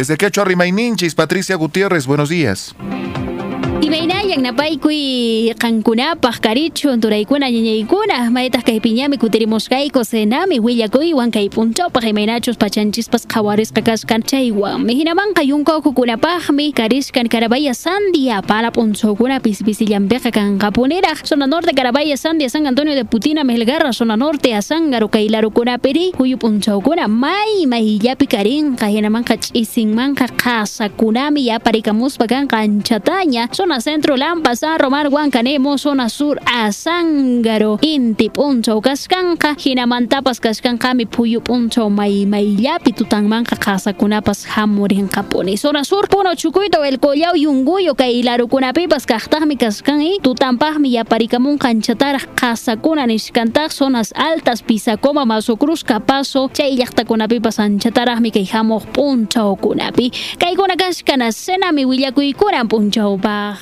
Desde Quechua Rimaininchis, Patricia Gutiérrez, buenos días. Imaynayan napaykuy qankunapaq karichun turaykuna ñañaykuna maytaq kay piñami kutirimusqayku senami willakuywan kay punchawpaq imaynachus pachanchispas qhawarisqa kaskan chaywanmi hinamanqa yunkawkukunapaqmi karishkan Carabaya Sandia para punchawkuna pisipisillampiqa kanqapuniraq zona norte Carabaya Sandia San Antonio de Putina Melgarra zona norte Azángaro kay larukunapiri huyu punchawkuna may mayllapi karinqa hinamanqa ch'isinmanqa qasakunami yaparikamuspa kanqa anchataña zona centro Lampa, San Romar, Huancanemo, zona sur, Azángaro, Inti, Puncho, Cascanca, Hinamantapas, Cascancami, Puyu, Puncho, May, Mayllapi, Tutanmanca, Casa, Kunapas, Hamurin, Caponi, zona sur, Puno, Chucuito, El Collao, Yunguyo, Kailaru, Kunapipas, Cachtami, Cascan, y Tutampajmi, Yaparicamun, Canchatar, Casa, Kunaniscantar, zonas altas, Pisacoma, Mazo Cruz, Capazo, Chayllachta, Kunapipas, Anchatarajmi, Keijamo, Puncho, Kunapi, Kaikuna, Cascana, Senami, Willacuicuran, Puncho, Ba.